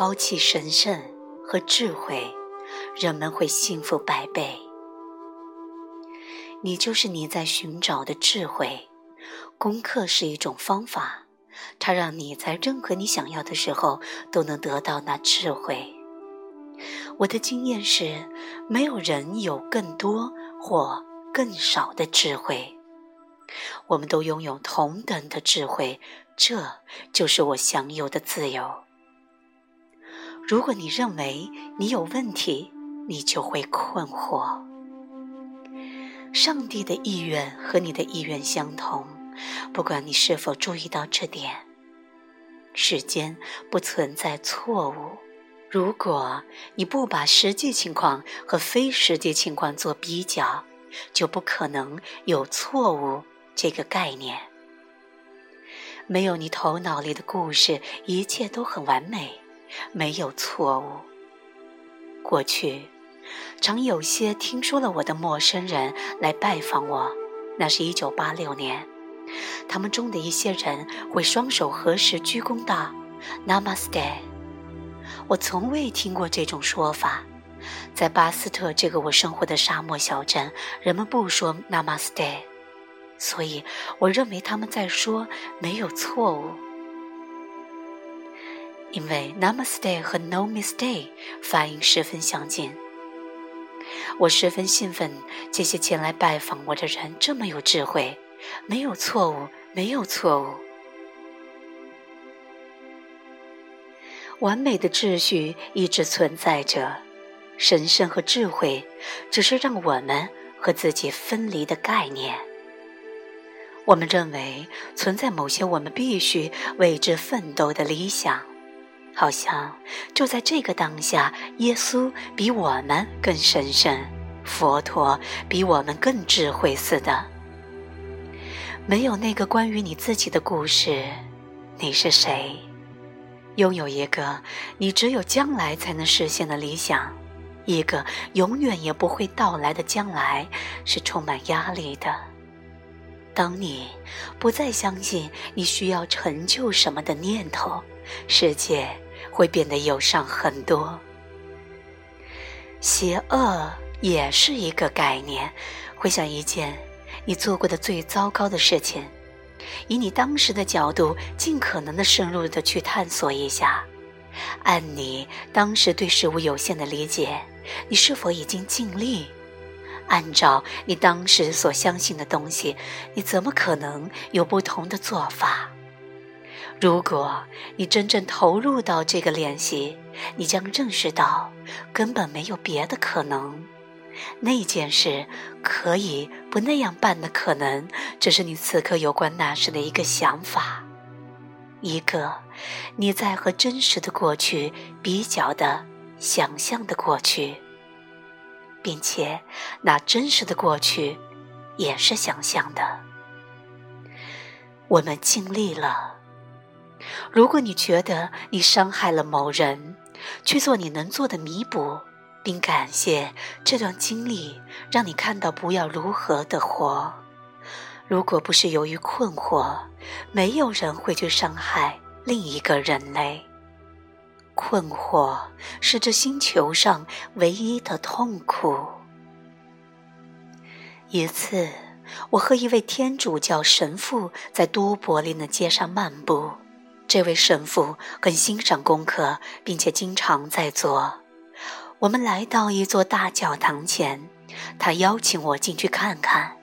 抛弃神圣和智慧，人们会幸福百倍。你就是你在寻找的智慧。功课是一种方法，它让你在任何你想要的时候都能得到那智慧。我的经验是，没有人有更多或更少的智慧，我们都拥有同等的智慧，这就是我享有的自由。如果你认为你有问题，你就会困惑。上帝的意愿和你的意愿相同，不管你是否注意到这点。世间不存在错误。如果你不把实际情况和非实际情况做比较，就不可能有错误这个概念。没有你头脑里的故事，一切都很完美，没有错误。过去，常有些听说了我的陌生人来拜访我，那是一九八六年，他们中的一些人会双手合十鞠躬道：“Namaste。”我从未听过这种说法，在巴斯特这个我生活的沙漠小镇，人们不说 Namaste，所以我认为他们在说没有错误。因为 Namaste 和 No Mistake 发音十分相近，我十分兴奋，这些前来拜访我的人这么有智慧，没有错误，没有错误。完美的秩序一直存在着，神圣和智慧只是让我们和自己分离的概念。我们认为存在某些我们必须为之奋斗的理想，好像就在这个当下，耶稣比我们更神圣，佛陀比我们更智慧似的。没有那个关于你自己的故事，你是谁？拥有一个你只有将来才能实现的理想，一个永远也不会到来的将来，是充满压力的。当你不再相信你需要成就什么的念头，世界会变得忧伤很多。邪恶也是一个概念，回想一件你做过的最糟糕的事情。以你当时的角度，尽可能的深入的去探索一下。按你当时对事物有限的理解，你是否已经尽力？按照你当时所相信的东西，你怎么可能有不同的做法？如果你真正投入到这个练习，你将认识到根本没有别的可能。那件事可以不那样办的可能，只是你此刻有关那时的一个想法，一个你在和真实的过去比较的想象的过去，并且那真实的过去也是想象的。我们尽力了。如果你觉得你伤害了某人，去做你能做的弥补。并感谢这段经历，让你看到不要如何的活。如果不是由于困惑，没有人会去伤害另一个人类。困惑是这星球上唯一的痛苦。一次，我和一位天主教神父在都柏林的街上漫步。这位神父很欣赏功课，并且经常在做。我们来到一座大教堂前，他邀请我进去看看。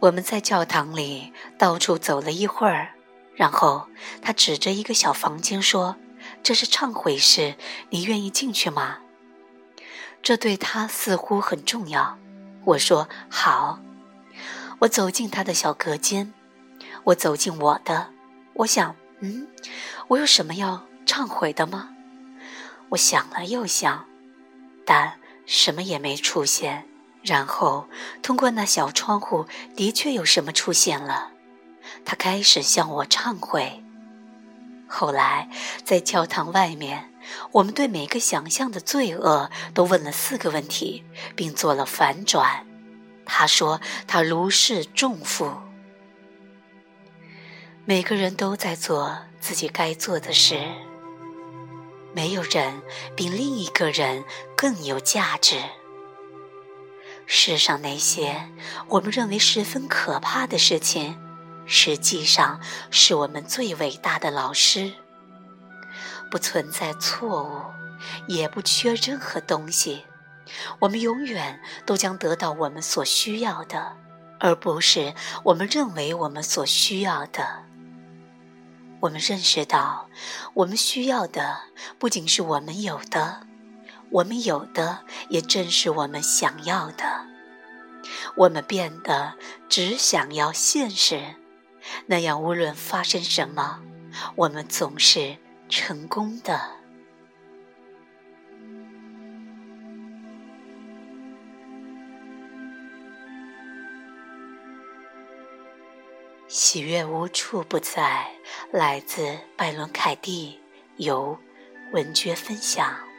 我们在教堂里到处走了一会儿，然后他指着一个小房间说：“这是忏悔室，你愿意进去吗？”这对他似乎很重要。我说：“好。”我走进他的小隔间，我走进我的，我想：“嗯，我有什么要忏悔的吗？”我想了又想。但什么也没出现。然后通过那小窗户，的确有什么出现了。他开始向我忏悔。后来在教堂外面，我们对每个想象的罪恶都问了四个问题，并做了反转。他说他如释重负。每个人都在做自己该做的事。没有人比另一个人更有价值。世上那些我们认为十分可怕的事情，实际上是我们最伟大的老师。不存在错误，也不缺任何东西。我们永远都将得到我们所需要的，而不是我们认为我们所需要的。我们认识到，我们需要的不仅是我们有的，我们有的也正是我们想要的。我们变得只想要现实，那样无论发生什么，我们总是成功的。喜悦无处不在，来自拜伦·凯蒂，由文娟分享。